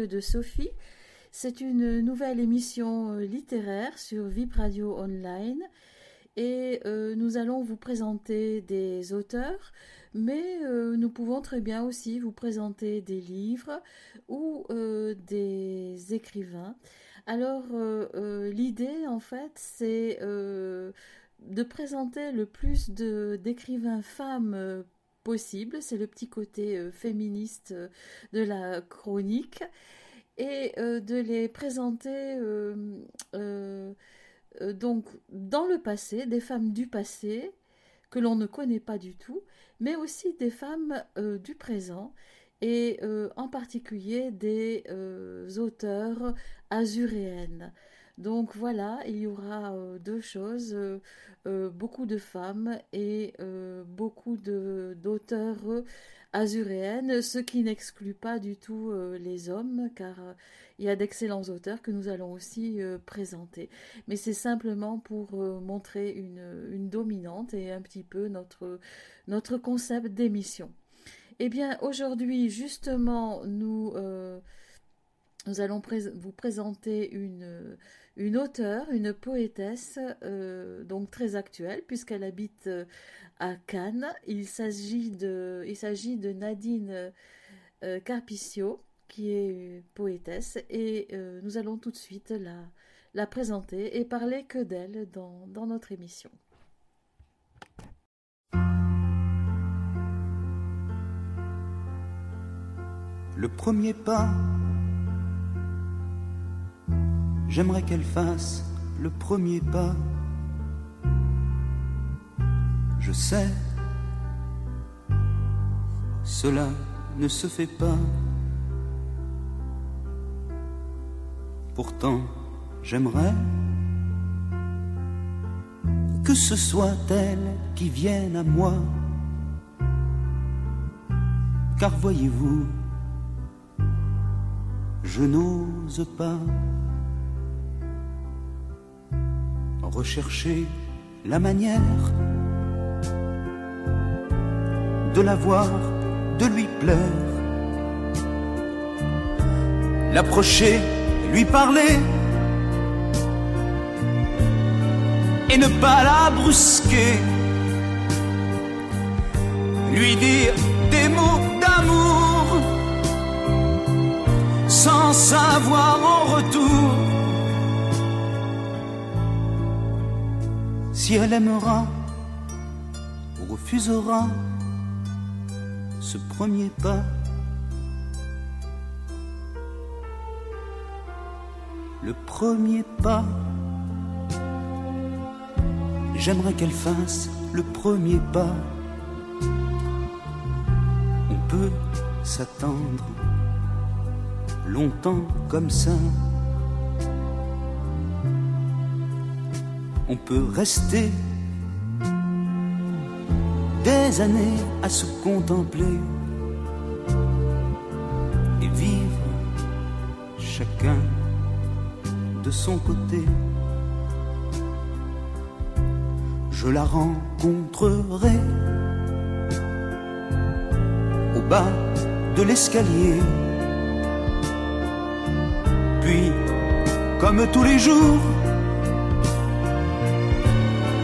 de Sophie. C'est une nouvelle émission euh, littéraire sur Vip Radio Online et euh, nous allons vous présenter des auteurs, mais euh, nous pouvons très bien aussi vous présenter des livres ou des écrivains. Alors l'idée en fait c'est de présenter le plus d'écrivains femmes possible. C'est le petit côté féministe de la chronique. Et euh, de les présenter donc dans le passé, des femmes du passé que l'on ne connaît pas du tout, mais aussi des femmes du présent et en particulier des auteurs azuréennes. Donc voilà, il y aura euh, deux choses, euh, euh, beaucoup de femmes et beaucoup d'auteurs azuréennes, ce qui n'exclut pas du tout les hommes, car il y a d'excellents auteurs que nous allons aussi présenter. Mais c'est simplement pour montrer une, dominante et un petit peu notre, notre concept d'émission. Eh bien, aujourd'hui, justement, nous, nous allons vous présenter une, une auteure, une poétesse, euh, donc très actuelle, puisqu'elle habite euh, à Cannes. Il s'agit de, Nadine euh, Carpiccio, qui est poétesse, et nous allons tout de suite la, la présenter et parler que d'elle dans, dans notre émission. Le premier pas J'aimerais qu'elle fasse le premier pas. Je sais, cela ne se fait pas. Pourtant, j'aimerais que ce soit elle qui vienne à moi. Car voyez-vous, je n'ose pas. Rechercher la manière de la voir, de lui plaire, l'approcher, lui parler et ne pas la brusquer, lui dire des mots d'amour sans savoir en retour si elle aimera ou refusera ce premier pas. Le premier pas, j'aimerais qu'elle fasse le premier pas. On peut s'attendre longtemps comme ça. On peut rester des années à se contempler et vivre chacun de son côté. Je la rencontrerai au bas de l'escalier. Puis, comme tous les jours,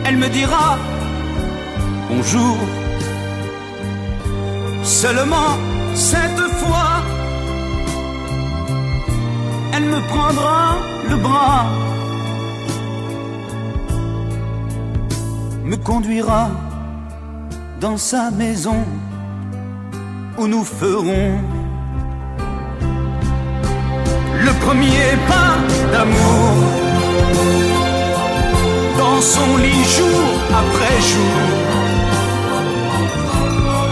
elle me dira bonjour. Seulement cette fois, elle me prendra le bras, me conduira dans sa maison où nous ferons le premier pas d'amour son lit jour après jour.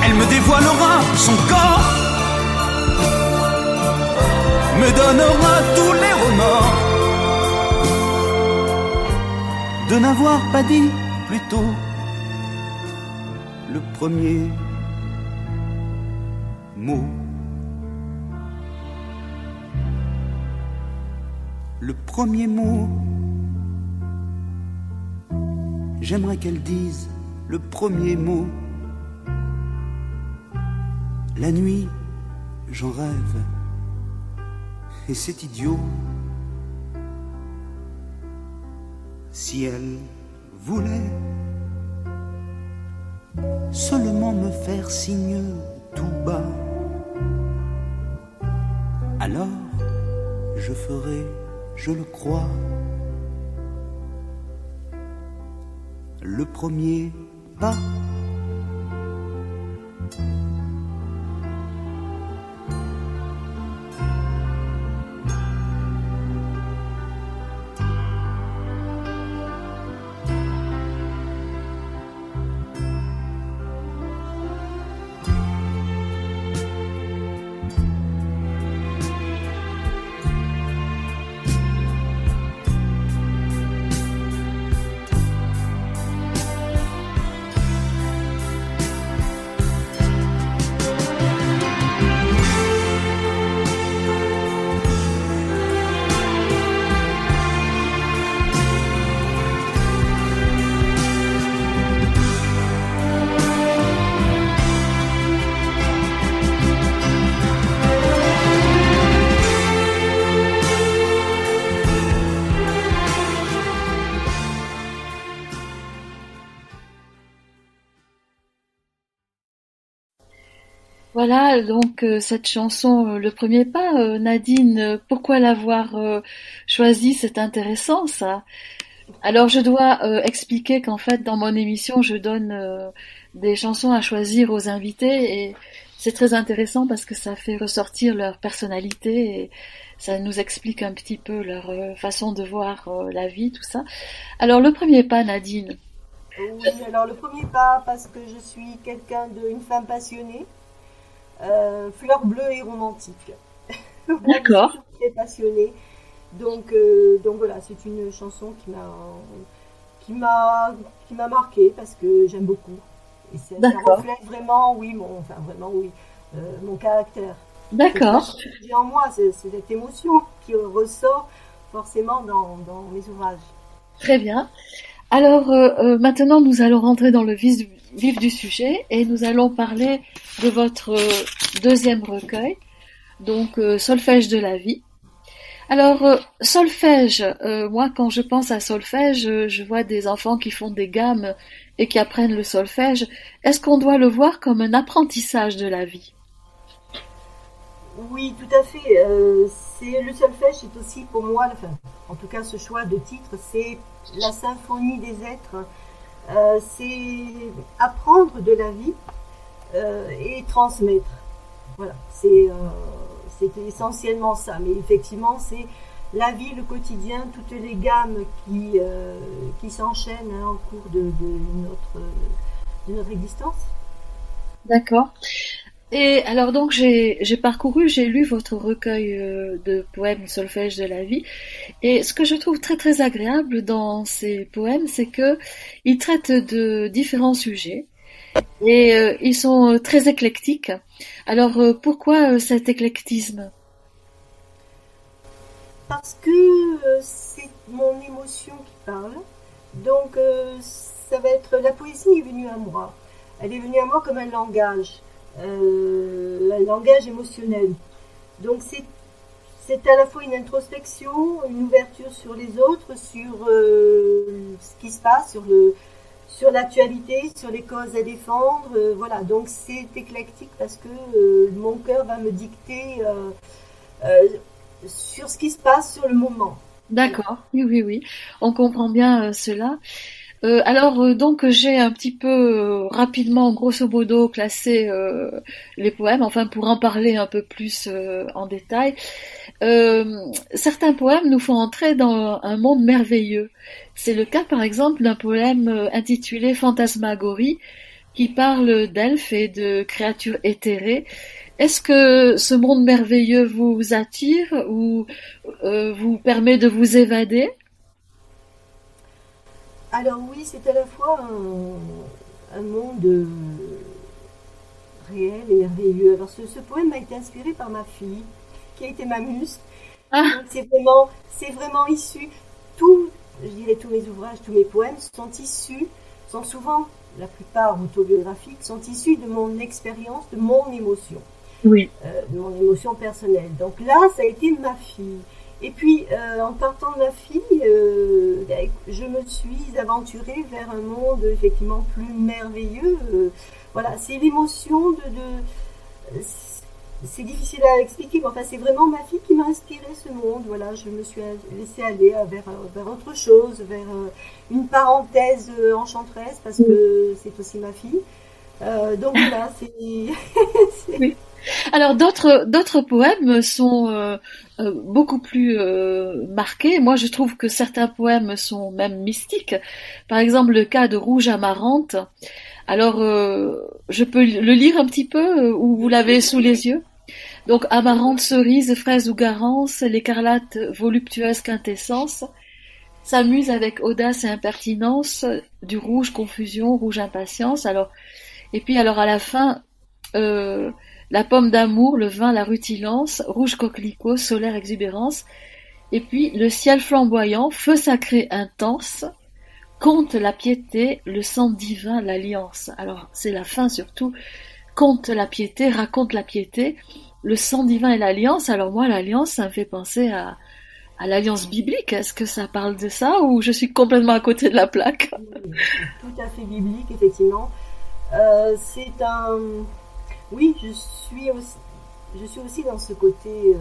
Elle me dévoilera son corps, me donnera tous les remords de n'avoir pas dit plus tôt le premier mot. Le premier mot J'aimerais qu'elle dise le premier mot. La nuit, j'en rêve. et c'est idiot. Si elle voulait seulement me faire signe tout bas, alors je ferai, je le crois, le premier pas. Voilà, donc euh, cette chanson, euh, le premier pas, euh, Nadine, pourquoi l'avoir choisie? C'est intéressant ça. Alors je dois expliquer qu'en fait dans mon émission je donne des chansons à choisir aux invités et c'est très intéressant parce que ça fait ressortir leur personnalité et ça nous explique un petit peu leur façon de voir la vie, tout ça. Alors le premier pas, Nadine. Oui, alors le premier pas parce que je suis quelqu'un d'une femme passionnée. Euh, fleur bleue et romantique. D'accord. très passionnée. Donc, euh, donc voilà, c'est une chanson qui m'a qui m'a qui m'a marqué parce que j'aime beaucoup. Et ça, reflète vraiment, oui, mon, enfin vraiment, oui, euh, mon caractère. D'accord. J'ai en moi c'est cette émotion qui ressort forcément dans, dans mes ouvrages. Très bien. Alors maintenant, nous allons rentrer dans le vif du sujet et nous allons parler de votre euh, deuxième recueil, donc euh, Solfège de la vie. Alors, euh, solfège, moi quand je pense à solfège, je vois des enfants qui font des gammes et qui apprennent le solfège. Est-ce qu'on doit le voir comme un apprentissage de la vie? Oui, tout à fait. c'est le solfège, c'est aussi pour moi, enfin, en tout cas ce choix de titre, c'est la symphonie des êtres euh, c'est apprendre de la vie euh, et transmettre. Voilà, c'est euh, essentiellement ça. Mais effectivement, c'est la vie, le quotidien, toutes les gammes qui, qui s'enchaînent hein, au cours de, notre, de notre existence. D'accord. Et alors donc j'ai parcouru, j'ai lu votre recueil euh, de poèmes solfège de la vie, et ce que je trouve très très agréable dans ces poèmes, c'est que ils traitent de différents sujets et euh, ils sont très éclectiques. Alors euh, pourquoi cet éclectisme? Parce que c'est mon émotion qui parle, donc ça va être la poésie est venue à moi. Elle est venue à moi comme un langage euh, un langage émotionnel. Donc c'est c'est à la fois une introspection, une ouverture sur les autres, sur euh, ce qui se passe, sur le sur l'actualité, sur les causes à défendre. Euh, voilà, donc c'est éclectique parce que mon cœur va me dicter sur ce qui se passe sur le moment. D'accord, oui, oui, oui, on comprend bien cela. Euh, alors euh, donc j'ai un petit peu euh, rapidement, grosso modo, classé les poèmes, enfin pour en parler un peu plus en détail. certains poèmes nous font entrer dans un monde merveilleux. C'est le cas par exemple d'un poème intitulé Fantasmagorie qui parle d'elfes et de créatures éthérées. Est-ce que ce monde merveilleux vous attire ou vous permet de vous évader? Alors oui, c'est à la fois un, monde euh, réel et merveilleux. Alors ce, poème m'a été inspiré par ma fille, qui a été ma muse. Ah. C'est vraiment, c'est vraiment issu. Tout, je dirais tous mes ouvrages, tous mes poèmes sont issus, sont souvent, la plupart autobiographiques, sont issus de mon expérience, de mon émotion. oui. mon émotion personnelle. Donc là, ça a été ma fille. Et puis, en partant de ma fille, ben, je me suis aventurée vers un monde effectivement plus merveilleux. voilà, c'est l'émotion de, de c'est difficile à expliquer, mais enfin, c'est vraiment ma fille qui m'a inspiré ce monde. Voilà, je me suis laissée aller vers, vers autre chose, vers euh, une parenthèse euh, enchanteresse, parce que c'est aussi ma fille. Euh, donc voilà, c'est. Alors d'autres d'autres poèmes sont beaucoup plus marqués. Moi, je trouve que certains poèmes sont même mystiques. Par exemple, le cas de Rouge Amarante. Alors, je peux le lire un petit peu ou vous l'avez sous les yeux? Donc amarante, cerise, fraise ou garance, l'écarlate voluptueuse quintessence, s'amuse avec audace et impertinence, du rouge confusion, rouge impatience. Alors, et puis alors à la fin, euh, la pomme d'amour, le vin, la rutilance, rouge coquelicot, solaire exubérance, et puis le ciel flamboyant, feu sacré intense, compte la piété, le sang divin, l'alliance. Alors c'est la fin surtout, compte la piété, raconte la piété, le sang divin et l'alliance, alors moi, l'alliance, ça me fait penser à, à l'alliance biblique. Est-ce que ça parle de ça ou je suis complètement à côté de la plaque? Tout à fait biblique, effectivement. Euh, c'est un. Oui, je suis aussi, je suis aussi dans ce côté euh,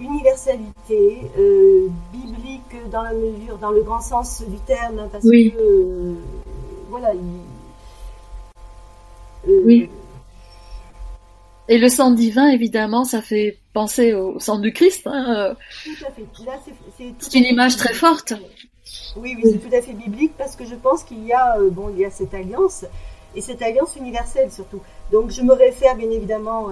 universalité, euh, biblique dans la mesure, dans le grand sens du terme, hein, parce que voilà. oui et le sang divin, évidemment, ça fait penser au sang du Christ. Hein. Tout à fait. C'est une image très forte. Oui, oui, c'est tout à fait biblique parce que je pense qu'il y a, euh, bon, il y a cette alliance et cette alliance universelle surtout. Donc je me réfère bien évidemment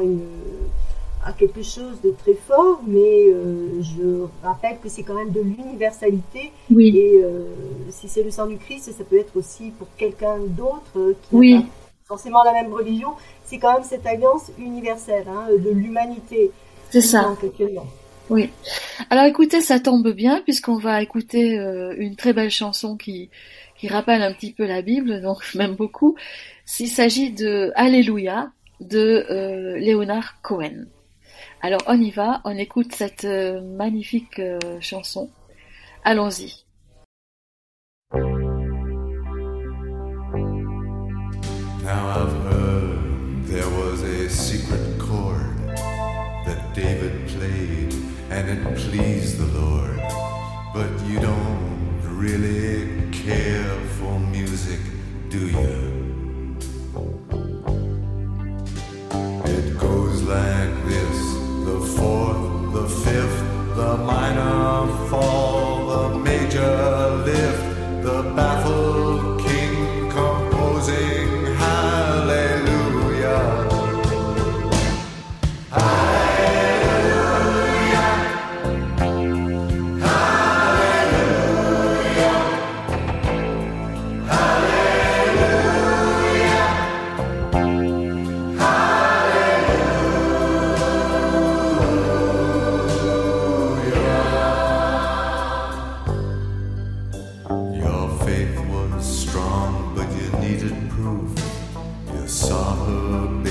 à, quelque chose de très fort, mais euh, je rappelle que c'est quand même de l'universalité. Oui. Et euh, si c'est le sang du Christ, ça peut être aussi pour quelqu'un d'autre qui oui. n'a pas forcément la même religion, c'est quand même cette alliance universelle hein, de l'humanité. C'est ça. Oui. Alors écoutez, ça tombe bien puisqu'on va écouter euh, une très belle chanson qui, qui rappelle un petit peu la Bible, donc même beaucoup. S'il s'agit de Alléluia de euh, Léonard Cohen. Alors on y va, on écoute cette euh, magnifique chanson. Allons-y. There was a secret chord that David played, and it pleased the Lord. But you don't really care for music, do you? It goes like this the fourth, the fifth, the minor fall, proof. You saw her.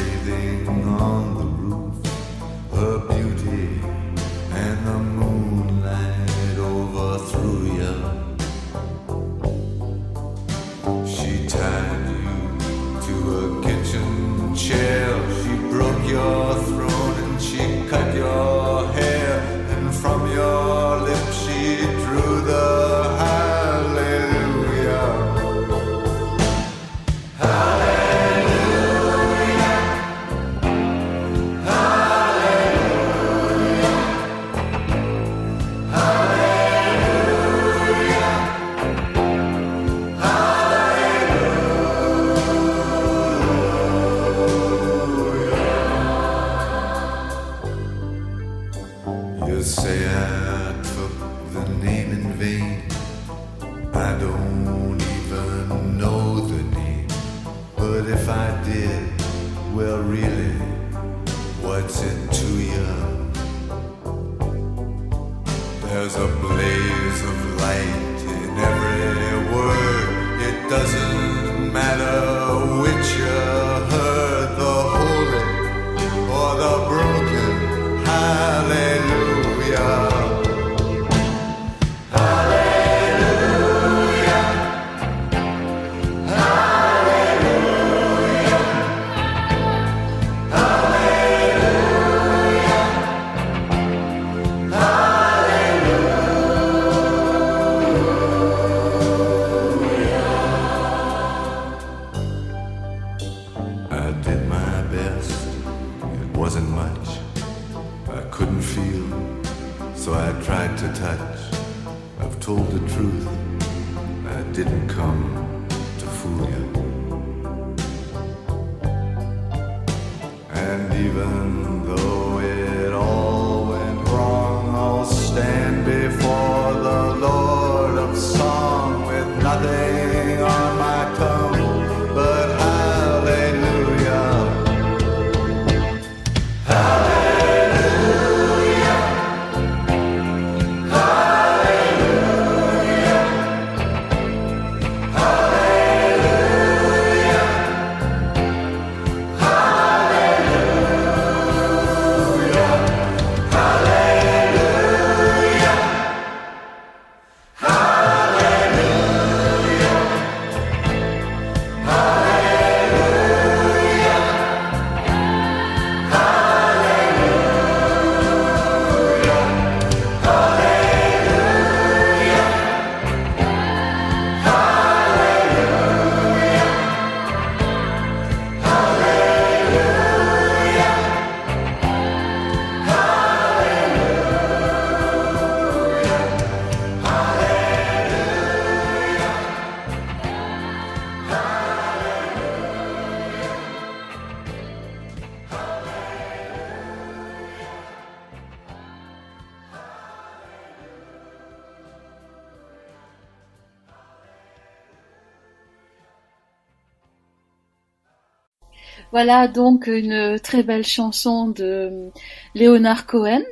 Voilà donc une très belle chanson de Leonard Cohen.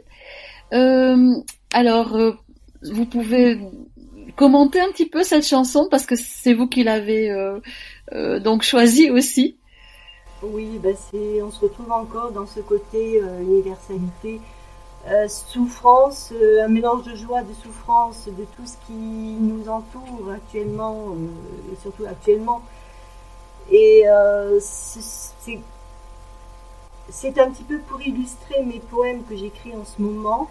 Euh, alors, euh, vous pouvez commenter un petit peu cette chanson parce que c'est vous qui l'avez euh, donc choisie aussi. Oui, bah c'est, on se retrouve encore dans ce côté universalité, souffrance, un mélange de joie, de souffrance, de tout ce qui nous entoure actuellement, et surtout actuellement. Et euh, c'est, un petit peu pour illustrer mes poèmes que j'écris en ce moment,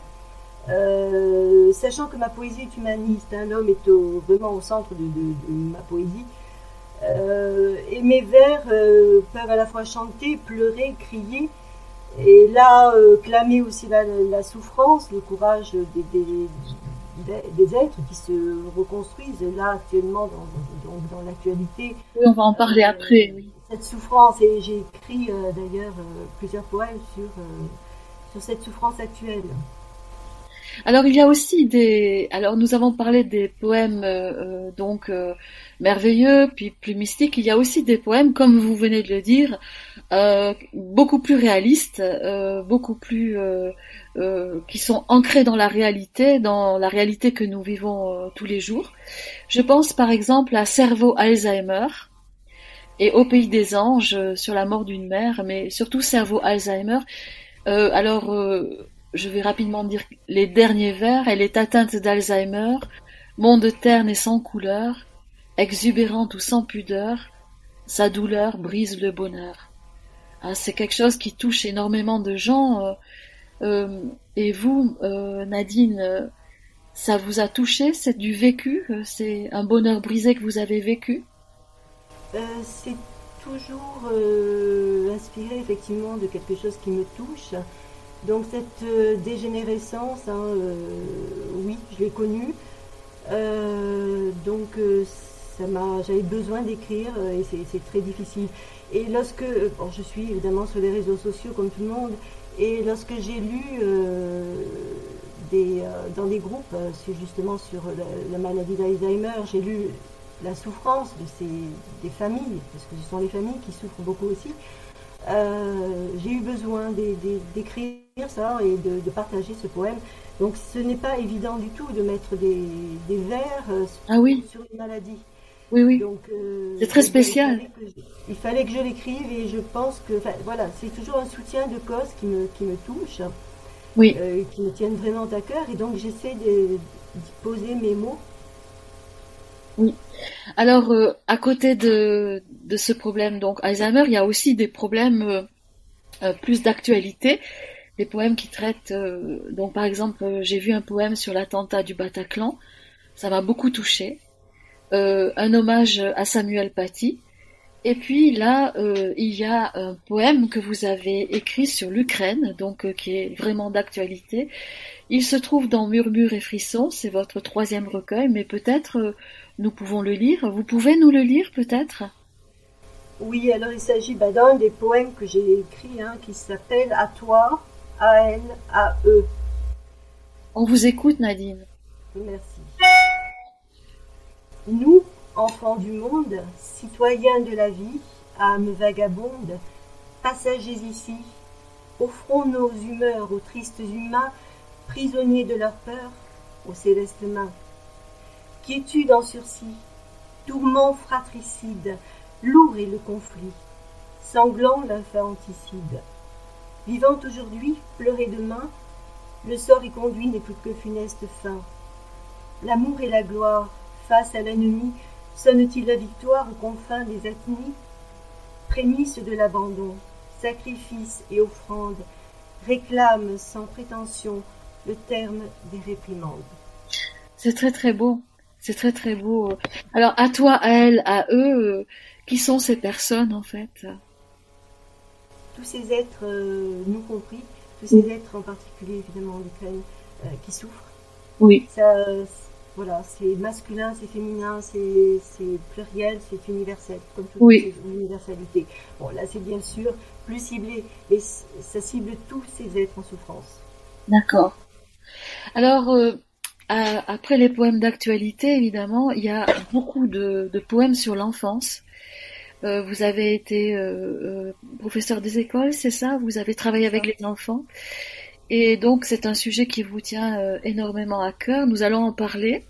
Euh, sachant que ma poésie est humaniste, hein, l'homme est vraiment au centre de, ma poésie. Euh, et mes vers euh, peuvent à la fois chanter, pleurer, crier, et là euh, clamer aussi la, la souffrance, le courage des, des- des- êtres qui se reconstruisent là actuellement dans, dans, dans l'actualité. Oui, on va en parler après. oui. Cette souffrance, et j'ai écrit euh, d'ailleurs euh, plusieurs poèmes sur, euh, sur cette souffrance actuelle. Alors il y a aussi des. Alors nous avons parlé des poèmes euh, donc euh, merveilleux puis plus mystiques. Il y a aussi des poèmes, comme vous venez de le dire, euh, beaucoup plus réalistes, euh, beaucoup plus euh, euh, qui sont ancrés dans la réalité, dans la réalité que nous vivons euh, tous les jours. Je pense par exemple à Cerveau Alzheimer et Au pays des anges sur la mort d'une mère, mais surtout Cerveau Alzheimer. Alors je vais rapidement dire les derniers vers. Elle est atteinte d'Alzheimer, monde terne et sans couleur, exubérante ou sans pudeur, sa douleur brise le bonheur. Ah, c'est quelque chose qui touche énormément de gens. euh, euh, et vous, euh, Nadine, ça vous a touché C'est du vécu C'est un bonheur brisé que vous avez vécu? C'est toujours inspiré effectivement de quelque chose qui me touche. Donc cette dégénérescence, hein, oui, je l'ai connue. Donc ça m'a, j'avais besoin d'écrire et c'est très difficile. Et lorsque, euh, bon, je suis évidemment sur les réseaux sociaux comme tout le monde, et lorsque j'ai lu euh, des, euh, dans des groupes sur, justement sur la, la maladie d'Alzheimer, j'ai lu la souffrance de ces, des familles, parce que ce sont les familles qui souffrent beaucoup aussi. Euh, j'ai eu besoin d'é- d'é- d'écrire ça et de, de partager ce poème. Donc ce n'est pas évident du tout de mettre des, des vers euh, Ah oui, sur une maladie. Oui, oui. Donc, euh, C'est très spécial. Il fallait que je l'écrive et je pense que, voilà, c'est toujours un soutien de cause qui me, qui me touche, Oui. euh, qui me tiennent vraiment à cœur et donc j'essaie de, poser mes mots. Alors, euh, à côté de, de ce problème, donc Alzheimer, il y a aussi des problèmes plus d'actualité, des poèmes qui traitent. euh, donc, par exemple, euh, j'ai vu un poème sur l'attentat du Bataclan, ça m'a beaucoup touché. Euh, un hommage à Samuel Paty, Et puis là, euh, il y a un poème que vous avez écrit sur l'Ukraine, donc euh, qui est vraiment d'actualité. Il se trouve dans Murmures et Frissons, c'est votre troisième recueil, mais peut-être euh, nous pouvons le lire. Vous pouvez nous le lire peut-être? Oui, alors il s'agit bah, d'un des poèmes que j'ai écrit hein, qui s'appelle À toi, A N A E. On vous écoute Nadine. Merci. Nous, enfants du monde, citoyens de la vie, âmes vagabondes, passagers ici, offrons nos humeurs aux tristes humains, prisonniers de leur peur, aux célestes mains. Quiétude en sursis, tourment fratricide, lourd est le conflit, sanglant l'infanticide. Vivant aujourd'hui, pleurer demain, le sort y conduit n'est plus que funeste fin. L'amour et la gloire, face à l'ennemi, sonne-t-il la victoire aux confins des ethnies Prémisse de l'abandon, sacrifice et offrande, réclame sans prétention le terme des réprimandes. C'est très très beau. C'est très très beau. Alors à toi, à elle, à eux, euh, qui sont ces personnes en fait? Tous ces êtres, euh, nous compris, tous ces êtres en particulier évidemment en Ukraine, euh, qui souffrent. Oui. Ça, voilà, c'est masculin, c'est féminin, c'est pluriel, c'est universel, comme toute Oui. universalité. Bon, là, c'est bien sûr plus ciblé, mais c- ça cible tous ces êtres en souffrance. D'accord. Alors, euh, à- après les poèmes d'actualité, évidemment, il y a beaucoup de, de poèmes sur l'enfance. Euh, vous avez été euh, professeur des écoles, c'est ça? Vous avez travaillé avec les enfants. Et donc, c'est un sujet qui vous tient euh, énormément à cœur. Nous allons en parler.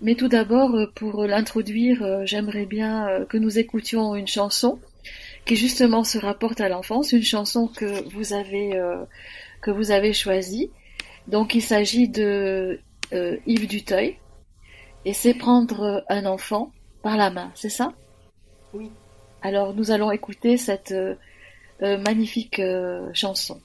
Mais tout d'abord, euh, pour l'introduire, euh, j'aimerais bien que nous écoutions une chanson qui justement se rapporte à l'enfance, une chanson que vous avez, euh, que vous avez choisie. Donc, il s'agit de euh, Yves Duteuil. Et c'est prendre un enfant par la main, c'est ça? Oui. Alors, nous allons écouter cette magnifique chanson.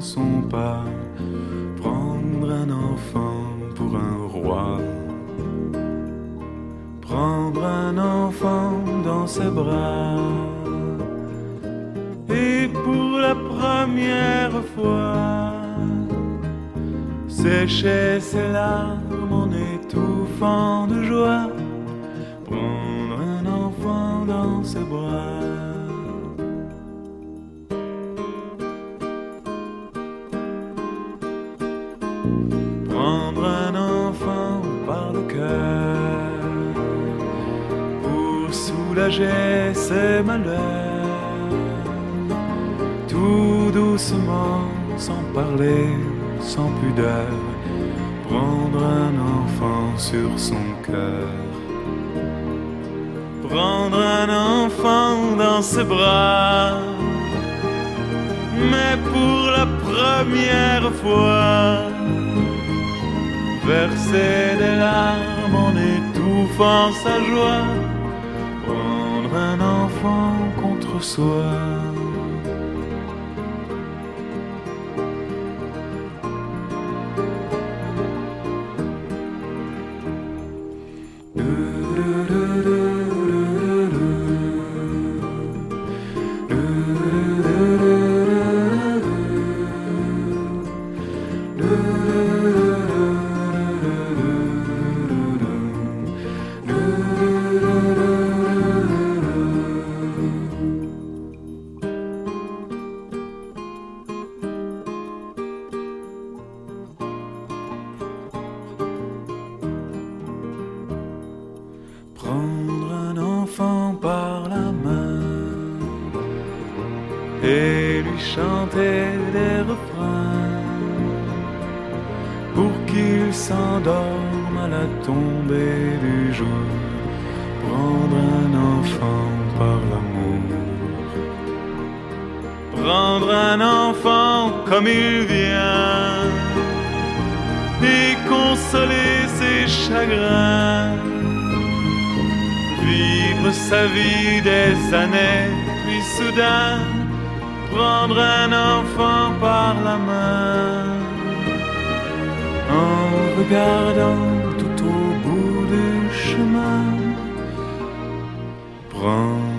Son pas. Prendre un enfant pour un roi, prendre un enfant dans ses bras. Et pour la première fois, sécher ses sans pudeur, prendre un enfant sur son cœur. Prendre un enfant dans ses bras, mais pour la première fois, verser des larmes en étouffant sa joie, prendre un enfant contre soi. vie des années, puis soudain, prendre un enfant par la main. En regardant tout au bout du chemin, prendre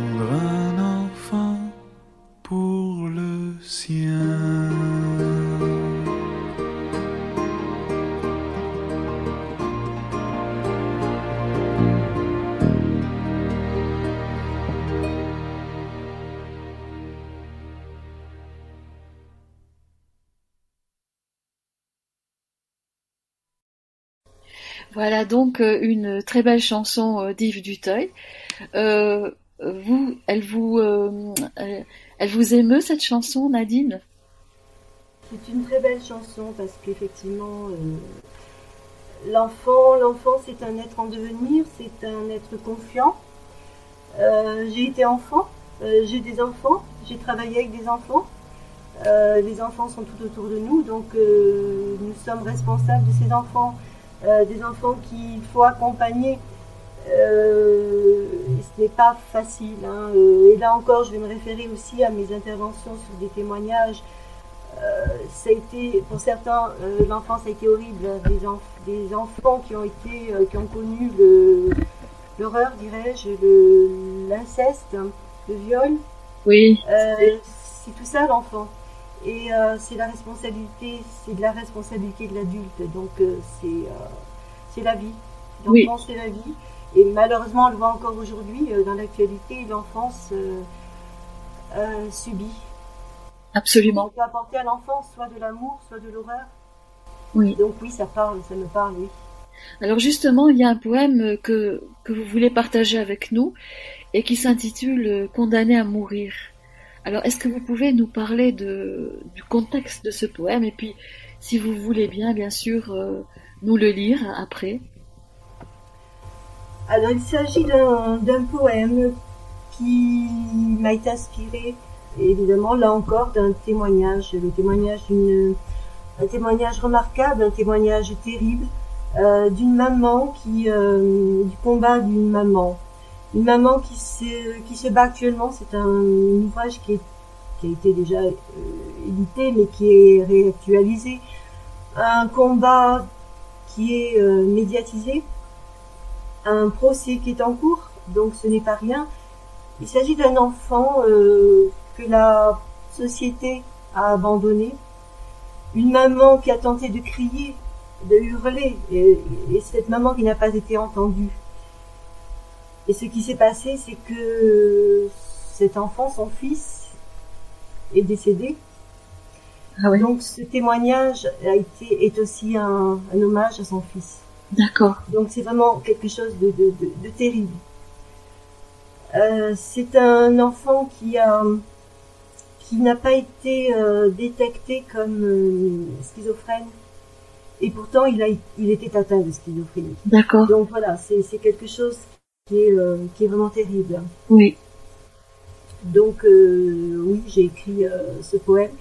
Voilà donc euh, une très belle chanson euh, d'Yves Duteuil. Euh, vous, elle vous, elle vous émeut cette chanson, Nadine? C'est une très belle chanson parce qu'effectivement, l'enfant, l'enfant, c'est un être en devenir, c'est un être confiant. j'ai été enfant, j'ai des enfants, j'ai travaillé avec des enfants. les enfants sont tout autour de nous, donc nous sommes responsables de ces enfants. Euh, des enfants qu'il faut accompagner. Euh, ce n'est pas facile. Hein. Euh, et là encore, je vais me référer aussi à mes interventions sur des témoignages. ça a été, pour certains, l'enfance a été horrible. Hein. Des, des, enfants qui ont été, qui ont connu l'horreur, dirais-je, l'inceste, hein, le viol. Oui. c'est tout ça l'enfant. Et euh, c'est la responsabilité, c'est de la responsabilité de l'adulte. Donc euh, c'est euh, c'est la vie. L'enfance c'est la vie. Et malheureusement, on le voit encore aujourd'hui dans l'actualité, l'enfance subit. Absolument. On peut apporter à l'enfance soit de l'amour, soit de l'horreur. Oui. Donc oui, ça parle, ça me parle, oui. Alors justement, il y a un poème que, que vous voulez partager avec nous et qui s'intitule Condamné à mourir. Alors, est-ce que vous pouvez nous parler du contexte de ce poème et puis, si vous voulez bien, bien sûr, euh, nous le lire après? Alors, il s'agit d'un poème qui m'a été inspiré, évidemment, là encore, d'un témoignage, le témoignage d'une un témoignage remarquable, un témoignage terrible euh, d'une maman qui euh, du combat d'une maman maman qui se, qui se bat actuellement, c'est un ouvrage qui a été déjà euh, édité, mais qui est réactualisé. Un combat qui est euh, médiatisé, un procès qui est en cours, donc ce n'est pas rien. Il s'agit d'un enfant euh, que la société a abandonné, une maman qui a tenté de crier, de hurler, et cette maman qui n'a pas été entendue. Et ce qui s'est passé, c'est que cet enfant, son fils, est décédé. Ah Donc ce témoignage a été, est aussi un, hommage à son fils. D'accord. Donc c'est vraiment quelque chose de, de, de, terrible. Euh, c'est un enfant qui a qui n'a pas été euh, détecté comme euh, schizophrène et pourtant il a il était atteint de schizophrénie. D'accord. Donc voilà, c'est quelque chose qui est, euh, qui est vraiment terrible. Oui. Donc euh, oui, j'ai écrit euh, ce poème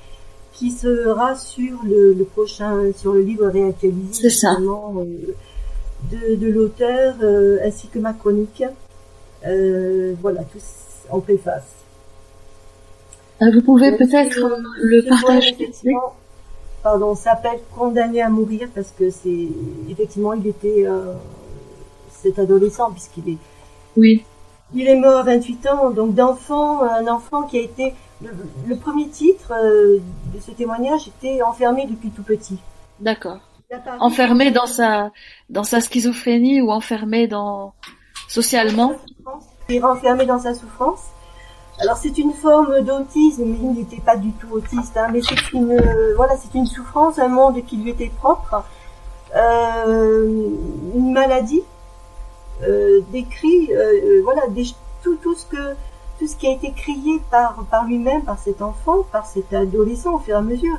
qui sera sur le, le, prochain, sur le livre réactualisé de, de l'auteur ainsi que ma chronique. voilà, tous en préface. Vous pouvez peut-être le partager. Pardon, s'appelle Condamné à mourir parce que c'est effectivement il était cet adolescent puisqu'il est oui. Il est mort à 28 ans, donc d'enfant, un enfant qui a été... Le, premier titre euh, de ce témoignage était enfermé depuis tout petit. D'accord. Enfermé dans sa, dans sa schizophrénie ou enfermé dans, socialement? Il est enfermé dans sa souffrance. Alors c'est une forme d'autisme, mais il n'était pas du tout autiste, hein, mais c'est une, voilà, c'est une souffrance, un monde qui lui était propre, euh, une maladie euh, décrit, euh, voilà, tout, tout ce que, tout ce qui a été crié par, par lui-même, par cet enfant, par cet adolescent au fur et à mesure,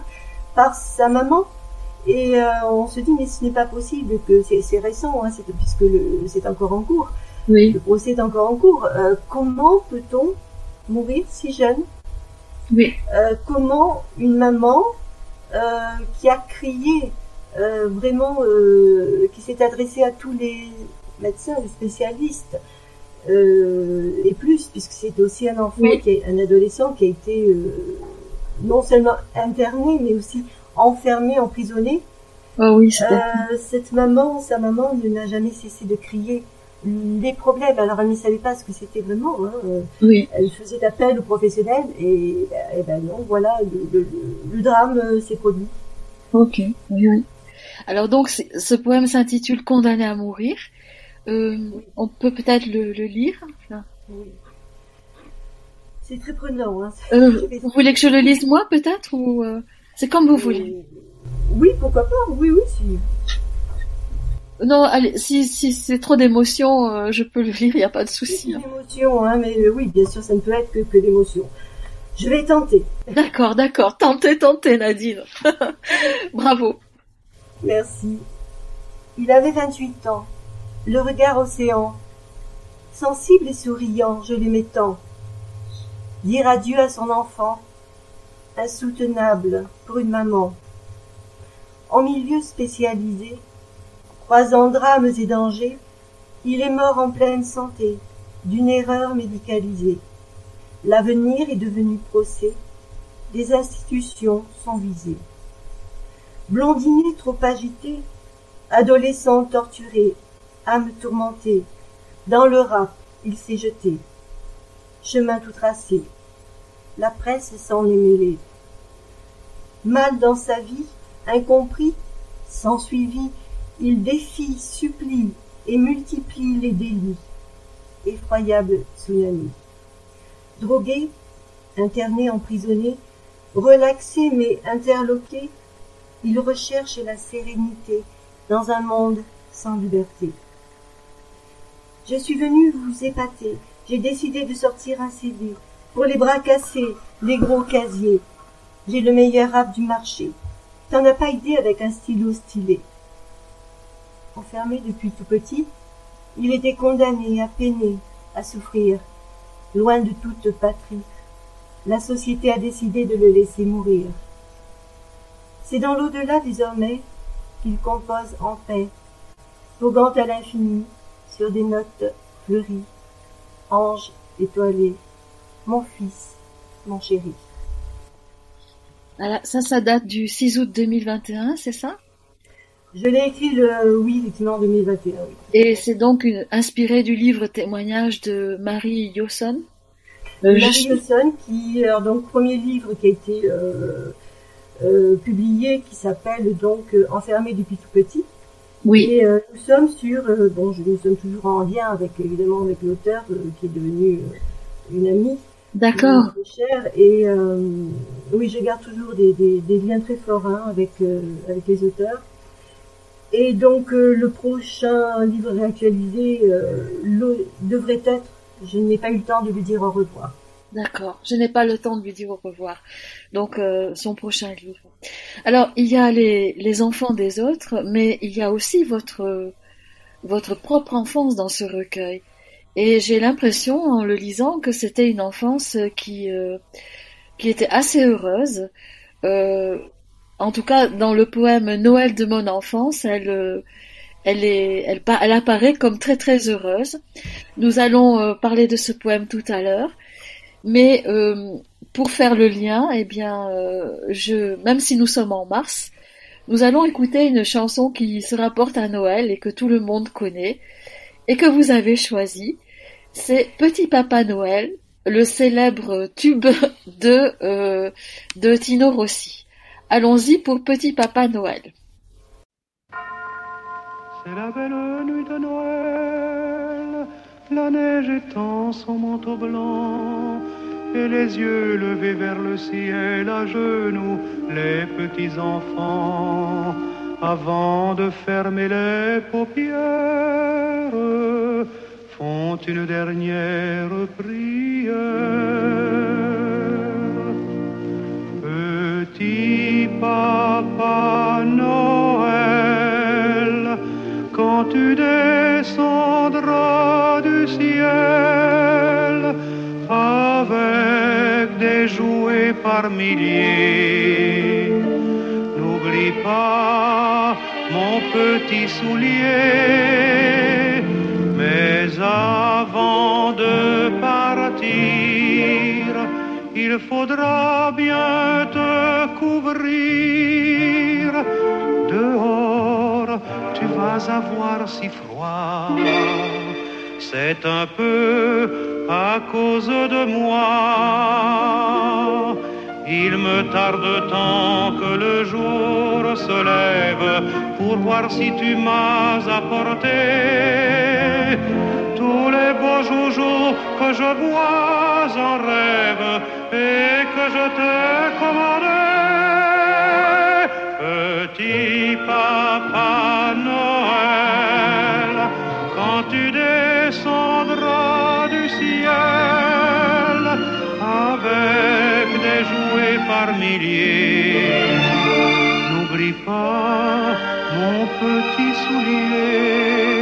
par sa maman, et euh, on se dit, mais ce n'est pas possible que c'est récent, hein, puisque c'est encore en cours. Oui. Le procès est encore en cours. Euh, comment peut-on mourir si jeune? Oui. Euh, comment une maman qui a crié vraiment, qui s'est adressée à tous les médecins, les spécialistes, et plus, puisque c'est aussi un enfant, qui est, un adolescent qui a été non seulement interné, mais aussi enfermée, emprisonnée. Oh oui, euh, cette maman, sa maman ne n'a jamais cessé de crier les problèmes. Alors elle ne savait pas ce que c'était vraiment. Hein. Oui. Elle faisait appel aux professionnels et, et ben non, voilà, le, le, drame euh, s'est produit. Ok, oui, oui. Alors donc ce poème s'intitule Condamné à mourir. Euh, on peut peut-être le, le, lire. Oui. C'est très prenant. Hein. Euh, vous voulez que je le lise moi peut-être ou euh, c'est comme vous voulez. Oui, pourquoi pas. Oui, oui, si. Non, allez, si, si c'est trop d'émotions, euh, je peux le lire, il n'y a pas de souci. Hein. d'émotions, hein, mais oui, bien sûr, ça ne peut être que, que d'émotions. Je vais tenter. D'accord, d'accord. Tentez, tentez, Nadine. Bravo. Merci. Il avait 28 ans, le regard océan. Sensible et souriant, je l'aimais tant. Dire adieu à son enfant, insoutenable pour une maman. En milieu spécialisé, croisant drames et dangers, il est mort en pleine santé, d'une erreur médicalisée. L'avenir est devenu procès, des institutions sont visées. Blondinet trop agité, adolescent torturé, âme tourmentée, dans le rap il s'est jeté. Chemin tout tracé, la presse s'en est mêlée. Mal dans sa vie, incompris, sans suivi, il défie, supplie et multiplie les délits. Effroyable tsunami. Drogué, interné, emprisonné, relaxé mais interloqué, il recherche la sérénité dans un monde sans liberté. Je suis venu vous épater, j'ai décidé de sortir un CD, pour les bras cassés, les gros casiers. J'ai le meilleur rap du marché. T'en as pas idée avec un stylo stylé. Enfermé depuis tout petit, il était condamné à peiner, à souffrir, loin de toute patrie. La société a décidé de le laisser mourir. C'est dans l'au-delà désormais qu'il compose en paix, voguant à l'infini sur des notes fleuries, ange étoilé, mon fils, mon chéri. Alors, ça, ça date du 6 août 2021, c'est ça? Je l'ai écrit le, oui, effectivement, 2021. Et c'est donc une, inspiré du livre témoignage de Marie Yosson? Euh, Marie Yosson, qui, alors, donc, premier livre qui a été euh, euh, publié, qui s'appelle donc Enfermé depuis tout petit. Oui. Et nous sommes sur, bon, nous sommes toujours en lien avec, évidemment, avec l'auteur qui est devenu une amie. D'accord. Et euh, oui, je garde toujours des, des, liens très forts hein, avec, euh, avec les auteurs. Et donc euh, le prochain livre réactualisé devrait être, je n'ai pas eu le temps de lui dire au revoir. D'accord, je n'ai pas le temps de lui dire au revoir. Donc son prochain livre. Alors il y a les, les enfants des autres, mais il y a aussi votre votre propre enfance dans ce recueil. Et j'ai l'impression, en le lisant, que c'était une enfance qui, euh, qui était assez heureuse. Euh, en tout cas, dans le poème Noël de mon enfance, elle, euh, elle, est, elle, elle apparaît comme très très heureuse. Nous allons parler de ce poème tout à l'heure. Mais pour faire le lien, eh bien, je, même si nous sommes en mars, nous allons écouter une chanson qui se rapporte à Noël et que tout le monde connaît et que vous avez choisi c'est Petit Papa Noël, le célèbre tube de, euh, de Tino Rossi. Allons-y pour Petit Papa Noël. C'est la belle nuit de Noël, la neige étend son manteau blanc et les yeux levés vers le ciel à genoux, les petits enfants, avant de fermer les paupières, font une dernière prière. Petit papa Noël, quand tu N'oublie pas mon petit soulier, mais avant de partir, il faudra bien te couvrir. Dehors, tu vas avoir si froid. C'est un peu à cause de moi. Il me tarde tant que le jour se lève pour voir si tu m'as apporté tous les beaux joujoux que je vois en rêve et que je te commandais. Petit papa par milliers. N'oublie pas mon petit soulier.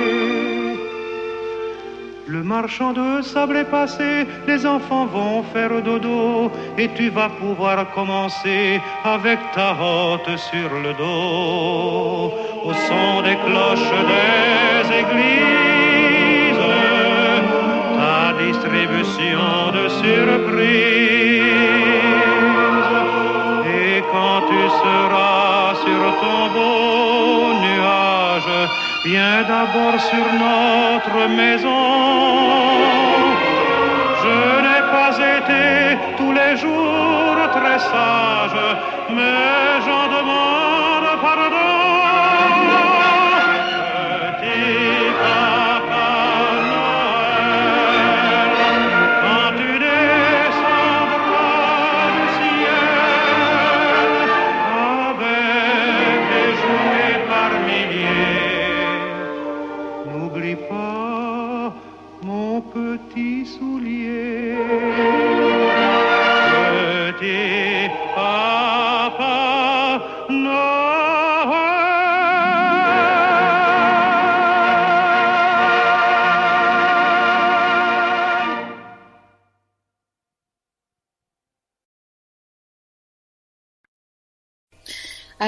Le marchand de sable est passé, les enfants vont faire dodo et tu vas pouvoir commencer avec ta hotte sur le dos au son des cloches des sur notre maison. Je n'ai pas été tous les jours très sage,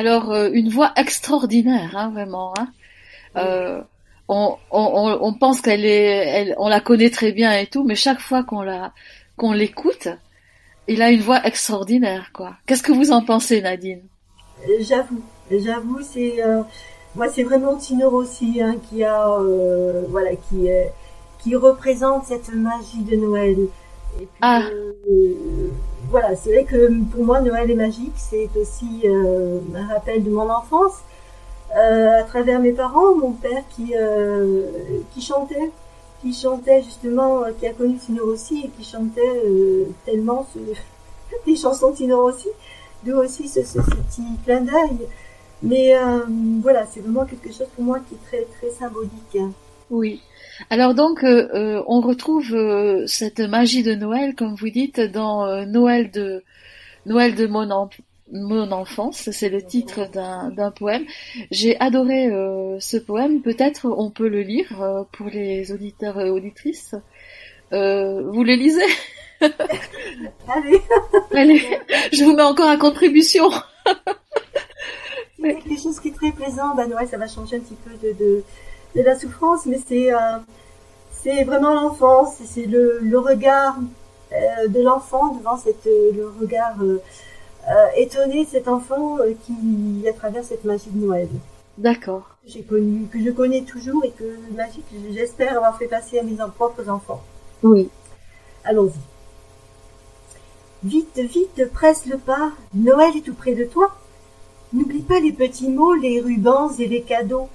Alors, euh, une voix extraordinaire, hein, vraiment. Hein. Euh, on, on, on pense qu'elle est, elle, on la connaît très bien et tout, mais chaque fois qu'on la, qu'on l'écoute, il a une voix extraordinaire, quoi. Qu'est-ce que vous en pensez, Nadine? Euh, J'avoue, j'avoue, c'est euh, moi c'est vraiment Tino Rossi hein, qui a euh, voilà qui qui représente cette magie de Noël. Et puis, Ah. Voilà, c'est vrai que pour moi Noël est magique, c'est aussi euh, un rappel de mon enfance euh, à travers mes parents, mon père qui euh, chantait, qui chantait justement, qui a connu Tino Rossi et qui chantait tellement ce, des chansons de Tino Rossi, d'où aussi ce, ce, petit clin d'œil. Mais voilà, c'est vraiment quelque chose pour moi qui est très très symbolique. Oui. Alors donc, euh, euh, on retrouve euh, cette magie de Noël, comme vous dites, dans euh, Noël de Noël de mon, en- mon enfance. C'est le titre d'un d'un poème. J'ai adoré euh, ce poème. Peut-être on peut le lire euh, pour les auditeurs et auditrices. Euh, vous le lisez? Allez, Allez, je vous mets encore à contribution. c'est quelque chose qui est très plaisant. Bah Noël, ça va changer un petit peu de, de, de la souffrance, mais c'est euh, c'est vraiment l'enfance, c'est le, le regard euh, de l'enfant devant cette euh, le regard étonné de cet enfant qui à travers cette magie de Noël. D'accord. que j'ai connu, que je connais toujours et que magie que j'espère avoir fait passer à mes propres enfants. Oui. Allons-y. Vite, vite, presse le pas. Noël est tout près de toi. N'oublie pas les petits mots, les rubans et les cadeaux.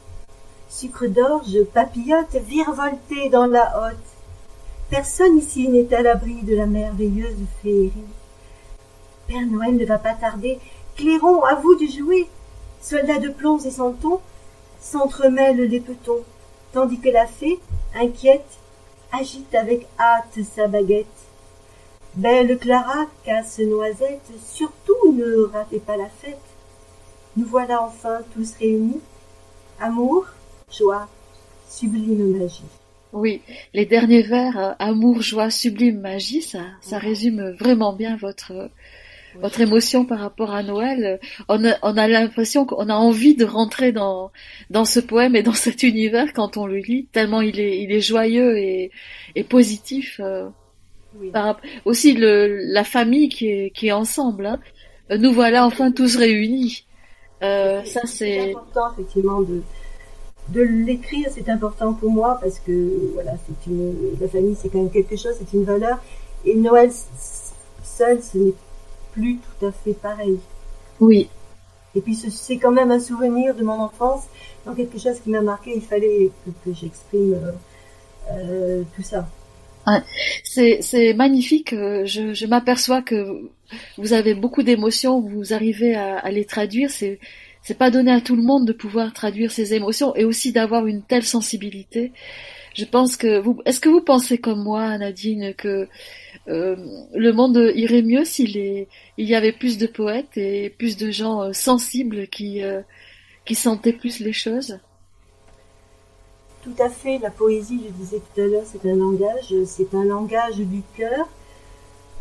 Sucre d'orge, papillote, virevolté dans la hotte. Personne ici n'est à l'abri de la merveilleuse féerie. Père Noël ne va pas tarder. Clairon, à vous de jouer. Soldats de plombs et santons s'entremêlent les petons, tandis que la fée, inquiète, agite avec hâte sa baguette. Belle Clara, casse-noisette, surtout ne ratez pas la fête. Nous voilà enfin tous réunis. Amour, joie, sublime magie. Oui, les derniers vers, euh, amour, joie, sublime magie, ça, ça résume vraiment bien votre, votre émotion par rapport à Noël. On a, on a l'impression qu'on a envie de rentrer dans, dans ce poème et dans cet univers quand on le lit, tellement il est, il est joyeux et, et positif. euh, par- aussi le, la famille qui est, qui est ensemble. hein. Nous voilà enfin tous réunis. Euh, ça c'est important effectivement de de l'écrire, c'est important pour moi parce que voilà, c'est une la famille, c'est quand même quelque chose, c'est une valeur. Et Noël seul, ce n'est plus tout à fait pareil. oui. Et puis ce- c'est quand même un souvenir de mon enfance, donc quelque chose qui m'a marqué. Il fallait que, que j'exprime euh, euh, tout ça. C'est c'est magnifique. euh, Je, je m'aperçois que vous avez beaucoup d'émotions. Vous arrivez à, à les traduire. C'est c'est pas donné à tout le monde de pouvoir traduire ses émotions et aussi d'avoir une telle sensibilité. Je pense que vous. Est-ce que vous pensez comme moi, Nadine, que euh, le monde irait mieux s'il y avait plus de poètes et plus de gens euh, sensibles qui euh, qui sentaient plus les choses? Tout à fait, la poésie, je disais tout à l'heure, c'est un langage, c'est un langage du cœur.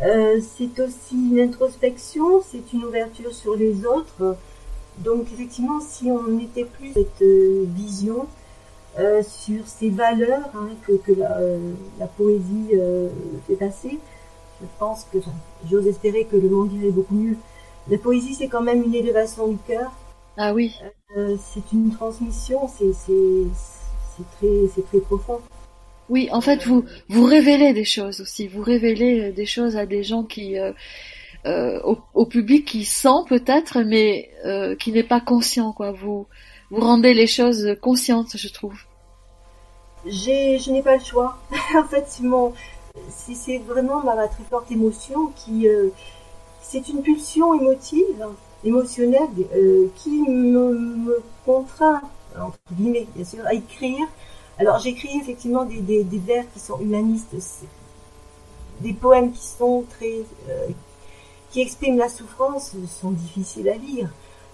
C'est aussi une introspection, c'est une ouverture sur les autres. Donc effectivement, si on était plus cette euh, vision euh, sur ces valeurs hein, que, que la, euh, la poésie euh, fait passer, je pense que, j'ose espérer que le monde irait beaucoup mieux. La poésie, c'est quand même une élévation du cœur. Ah oui. Euh, c'est une transmission, c'est c'est c'est très c'est très profond. Oui, en fait, vous vous révélez des choses aussi. Vous révélez euh, des choses à des gens qui, euh, au, public qui sent peut-être, mais euh, qui n'est pas conscient, quoi. Vous vous rendez les choses conscientes, je trouve. Je n'ai pas le choix. en fait, c'est vraiment ma, très forte émotion qui euh, c'est une pulsion émotive, émotionnelle qui me, contraint entre guillemets bien sûr à écrire. Alors j'écris effectivement des, des, vers qui sont humanistes, des poèmes qui sont très qui expriment la souffrance sont difficiles à lire.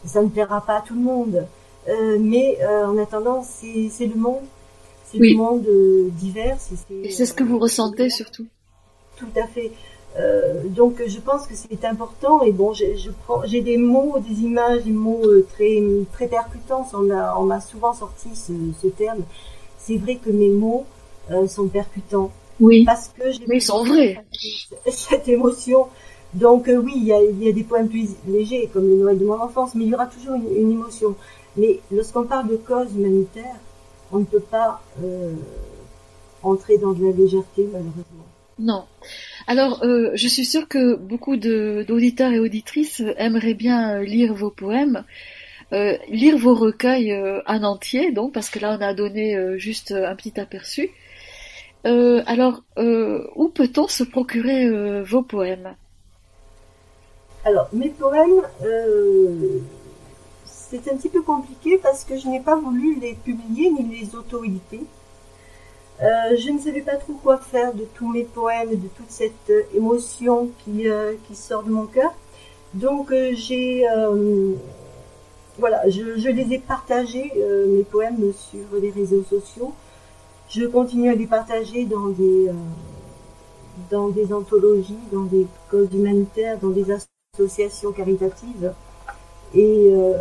Ça ne plaira pas à tout le monde. Euh, mais euh, en attendant, c'est le monde, c'est Oui. le monde euh, divers. Et c'est ce que vous ressentez surtout. Tout à fait. Donc je pense que c'est important et bon j'ai je prends j'ai des mots des images des mots très très percutants on m'a souvent sorti ce, ce terme c'est vrai que mes mots sont percutants Oui. parce que j'ai Mais ils sont vrais. cette émotion donc euh, oui il y a, des poèmes plus légers comme le Noël de mon enfance mais il y aura toujours une, émotion mais lorsqu'on parle de cause humanitaire on ne peut pas euh, entrer dans de la légèreté malheureusement Non. Alors, euh, je suis sûre que beaucoup d'auditeurs et auditrices aimeraient bien lire vos poèmes, lire vos recueils en entier, donc, parce que là, on a donné juste un petit aperçu. Alors, où peut-on se procurer vos poèmes? Alors, mes poèmes, euh, c'est un petit peu compliqué parce que je n'ai pas voulu les publier ni les auto-éditer. Euh, je ne savais pas trop quoi faire de tous mes poèmes, de toute cette euh, émotion qui, euh, qui sort de mon cœur. Donc, j'ai. voilà, je, je les ai partagés, mes poèmes, sur les réseaux sociaux. Je continue à les partager dans des, dans des anthologies, dans des causes humanitaires, dans des associations caritatives. Et euh,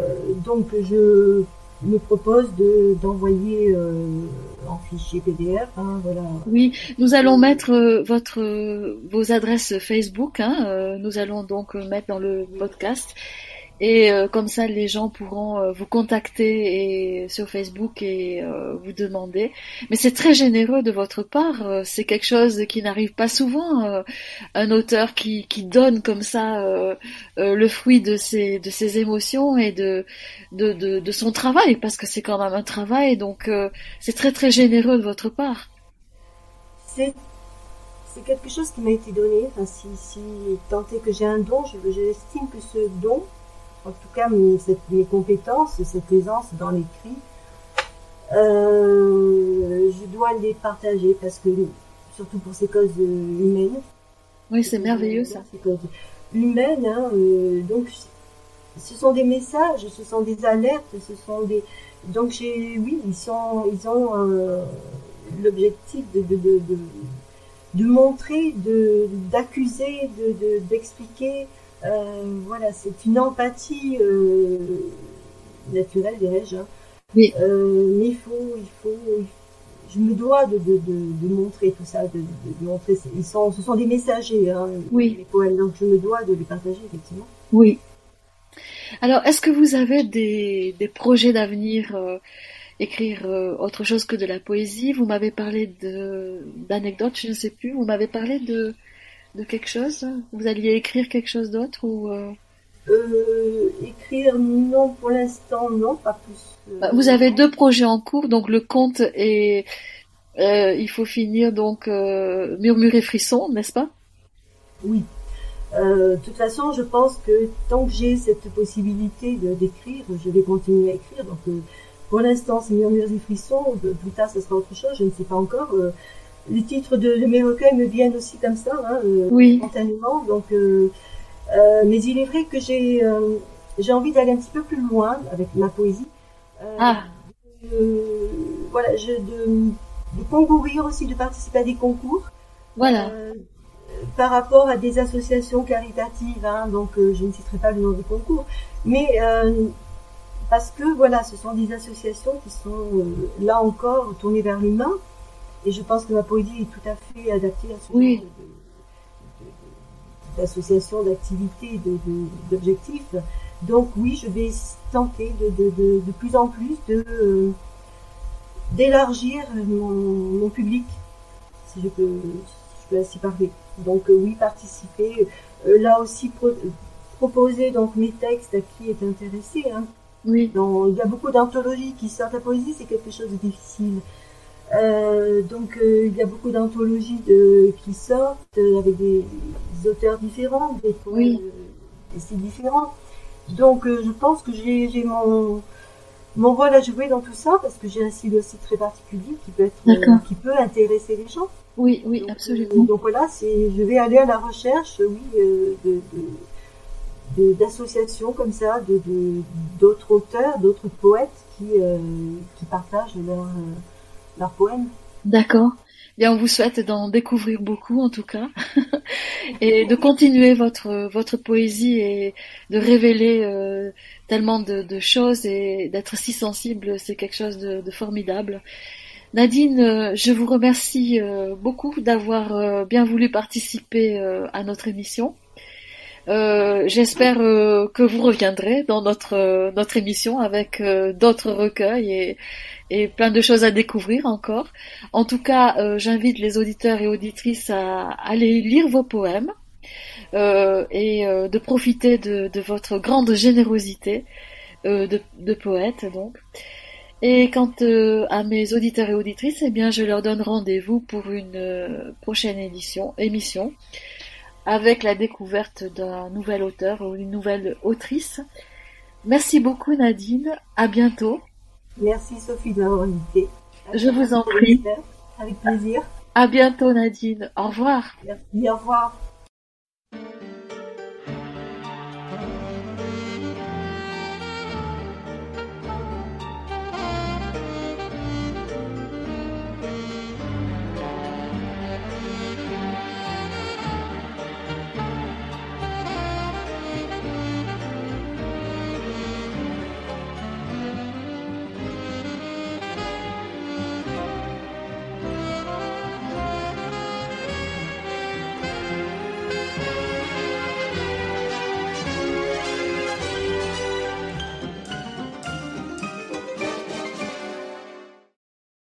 donc, je me propose de d'envoyer euh, en fichier PDF. Hein, voilà. Oui, nous allons mettre euh, votre euh, vos adresses Facebook. Hein, euh, nous allons donc mettre dans le podcast. Et euh, comme ça, les gens pourront euh, vous contacter et, sur Facebook et euh, vous demander. Mais c'est très généreux de votre part. c'est quelque chose qui n'arrive pas souvent. un auteur qui, qui donne comme ça le fruit de ses, de ses émotions et de, de, de, son travail, parce que c'est quand même un travail. Donc c'est très très généreux de votre part. C'est c'est quelque chose qui m'a été donné. Enfin, si, si tant est que j'ai un don, j'estime que ce don en tout cas mes, mes compétences, cette aisance dans l'écrit, euh, je dois les partager parce que, surtout pour ces causes humaines. Oui, c'est merveilleux ça. Humaines, hein, euh, donc ce sont des messages, ce sont des alertes, ce sont des. Donc j'ai, oui, ils sont, ils ont euh, l'objectif de, de, de, de, montrer, de d'accuser, de d'expliquer. Euh, voilà, c'est une empathie euh, naturelle, dirais-je. Hein. Oui. Euh, mais il faut, il faut, je me dois de, de, de, montrer tout ça, de, de, montrer. Ils sont, ce sont des messagers, hein, oui. les poèmes, donc je me dois de les partager effectivement. Oui. Alors, est-ce que vous avez des, des projets d'avenir, écrire autre chose que de la poésie? Vous m'avez parlé d'anecdotes, je ne sais plus. Vous m'avez parlé de de quelque chose Vous alliez écrire quelque chose d'autre ou euh... Euh, Écrire, non, pour l'instant, non, pas plus. Euh, bah, vous avez deux projets en cours, donc le conte et euh, il faut finir donc Murmure et Frisson, n'est-ce pas? Oui. de toute façon, je pense que tant que j'ai cette possibilité d'écrire, je vais continuer à écrire. Donc, pour l'instant, c'est Murmures et Frissons. Plus tard, ce sera autre chose, je ne sais pas encore les titres de, mes recueils me viennent aussi comme ça, hein, euh, spontanément. Donc, euh, euh, mais il est vrai que j'ai j'ai envie d'aller un petit peu plus loin avec ma poésie. ah. voilà, je, de, de, concourir aussi, de participer à des concours. Voilà. par rapport à des associations caritatives, hein, donc je ne citerai pas le nom du concours, mais parce que voilà, ce sont des associations qui sont là encore tournées vers l'humain, et je pense que ma poésie est tout à fait adaptée à ce genre d'association, d'activités, d'objectifs. Donc oui, je vais tenter de, de plus en plus de d'élargir mon, public, si je peux, je peux ainsi parler. Donc euh, oui, participer. Euh, là aussi, proposer donc mes textes à qui est intéressé. Hein. Oui. il y a beaucoup d'anthologies qui sortent. La poésie, c'est quelque chose de difficile. Euh, donc euh, il y a beaucoup d'anthologies qui sortent euh, avec des, auteurs différents, des poèmes c'est différent. Donc je pense que j'ai mon mon rôle à jouer dans tout ça parce que j'ai un style aussi très particulier qui peut être qui peut intéresser les gens. Oui, oui, absolument. donc voilà, c'est je vais aller à la recherche, oui, de, d'associations comme ça, de d'autres auteurs, d'autres poètes qui qui partagent leur leur poème. D'accord. Bien, on vous souhaite d'en découvrir beaucoup en tout cas, et de continuer votre votre poésie et de révéler euh, tellement de, choses et d'être si sensible, c'est quelque chose de, formidable. Nadine, euh, je vous remercie euh, beaucoup d'avoir bien voulu participer à notre émission. J'espère que vous reviendrez dans notre notre émission avec d'autres recueils et et plein de choses à découvrir encore. En tout cas, euh, j'invite les auditeurs et auditrices à aller lire vos poèmes euh, et euh, de profiter de, votre grande générosité de, poète donc. Et quant à mes auditeurs et auditrices, eh bien, je leur donne rendez-vous pour une prochaine édition, émission avec la découverte d'un nouvel auteur ou une nouvelle autrice. Merci beaucoup Nadine, à bientôt. Merci Sophie de m'avoir invité. Je vous en prie. Avec plaisir. À bientôt Nadine. Au revoir. Merci, au revoir.